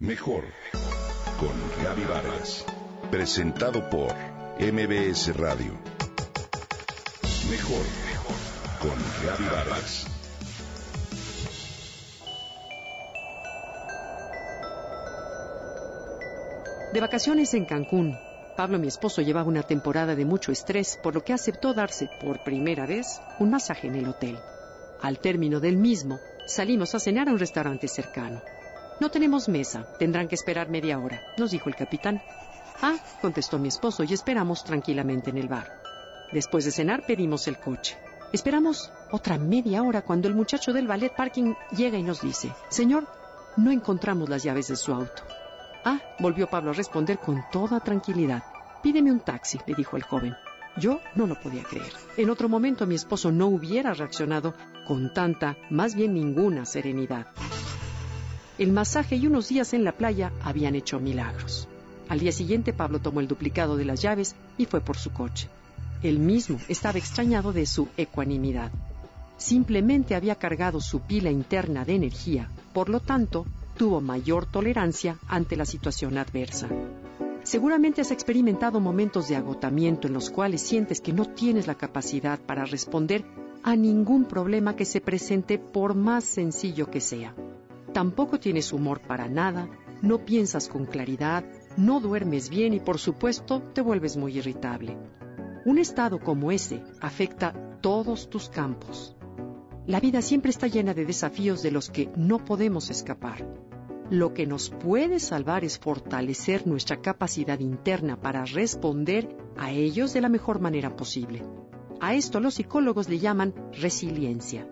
Mejor con Gaby Vargas. Presentado por MBS Radio. Mejor con Gaby Vargas. De vacaciones en Cancún, Pablo, mi esposo, llevaba una temporada de mucho estrés, por lo que aceptó darse por primera vez un masaje en el hotel. Al término del mismo, salimos a cenar a un restaurante cercano. No tenemos mesa, tendrán que esperar media hora, nos dijo el capitán. Ah, contestó mi esposo, y esperamos tranquilamente en el bar. Después de cenar pedimos el coche. Esperamos otra media hora cuando el muchacho del ballet parking llega y nos dice, Señor, no encontramos las llaves de su auto. Ah, volvió Pablo a responder con toda tranquilidad. Pídeme un taxi, le dijo el joven. Yo no lo podía creer. En otro momento mi esposo no hubiera reaccionado con tanta, más bien ninguna serenidad. El masaje y unos días en la playa habían hecho milagros. Al día siguiente Pablo tomó el duplicado de las llaves y fue por su coche. Él mismo estaba extrañado de su ecuanimidad. Simplemente había cargado su pila interna de energía, por lo tanto, tuvo mayor tolerancia ante la situación adversa. Seguramente has experimentado momentos de agotamiento en los cuales sientes que no tienes la capacidad para responder a ningún problema que se presente por más sencillo que sea tampoco tienes humor para nada, no piensas con claridad, no duermes bien y por supuesto te vuelves muy irritable. Un estado como ese afecta todos tus campos. La vida siempre está llena de desafíos de los que no podemos escapar. Lo que nos puede salvar es fortalecer nuestra capacidad interna para responder a ellos de la mejor manera posible. A esto los psicólogos le llaman resiliencia.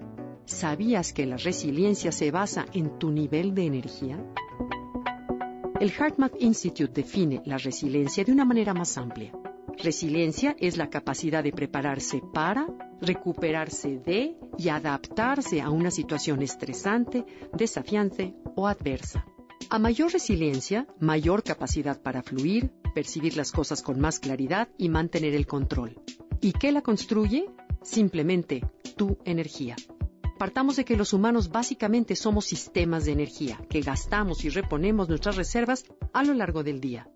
¿Sabías que la resiliencia se basa en tu nivel de energía? El HeartMath Institute define la resiliencia de una manera más amplia. Resiliencia es la capacidad de prepararse para, recuperarse de y adaptarse a una situación estresante, desafiante o adversa. A mayor resiliencia, mayor capacidad para fluir, percibir las cosas con más claridad y mantener el control. ¿Y qué la construye? Simplemente tu energía. Partamos de que los humanos básicamente somos sistemas de energía, que gastamos y reponemos nuestras reservas a lo largo del día.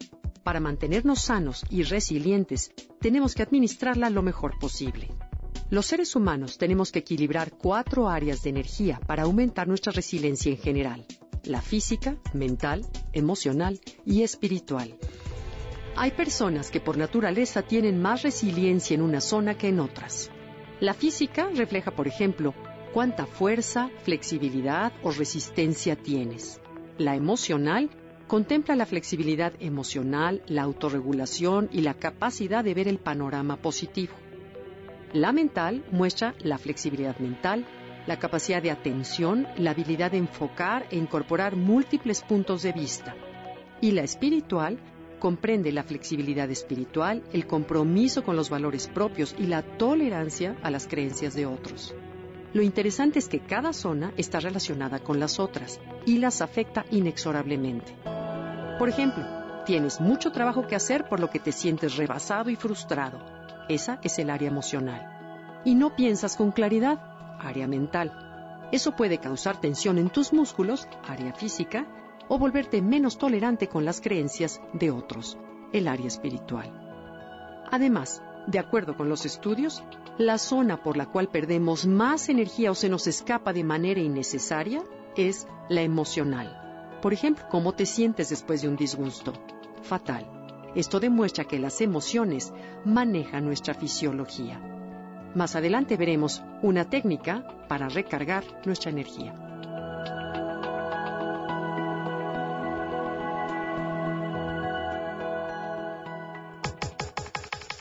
Para mantenernos sanos y resilientes, tenemos que administrarla lo mejor posible. Los seres humanos tenemos que equilibrar cuatro áreas de energía para aumentar nuestra resiliencia en general. La física, mental, emocional y espiritual. Hay personas que por naturaleza tienen más resiliencia en una zona que en otras. La física refleja, por ejemplo, cuánta fuerza, flexibilidad o resistencia tienes. La emocional contempla la flexibilidad emocional, la autorregulación y la capacidad de ver el panorama positivo. La mental muestra la flexibilidad mental, la capacidad de atención, la habilidad de enfocar e incorporar múltiples puntos de vista. Y la espiritual comprende la flexibilidad espiritual, el compromiso con los valores propios y la tolerancia a las creencias de otros. Lo interesante es que cada zona está relacionada con las otras y las afecta inexorablemente. Por ejemplo, tienes mucho trabajo que hacer por lo que te sientes rebasado y frustrado. Esa es el área emocional. Y no piensas con claridad, área mental. Eso puede causar tensión en tus músculos, área física, o volverte menos tolerante con las creencias de otros, el área espiritual. Además, de acuerdo con los estudios, la zona por la cual perdemos más energía o se nos escapa de manera innecesaria es la emocional. Por ejemplo, ¿cómo te sientes después de un disgusto? Fatal. Esto demuestra que las emociones manejan nuestra fisiología. Más adelante veremos una técnica para recargar nuestra energía.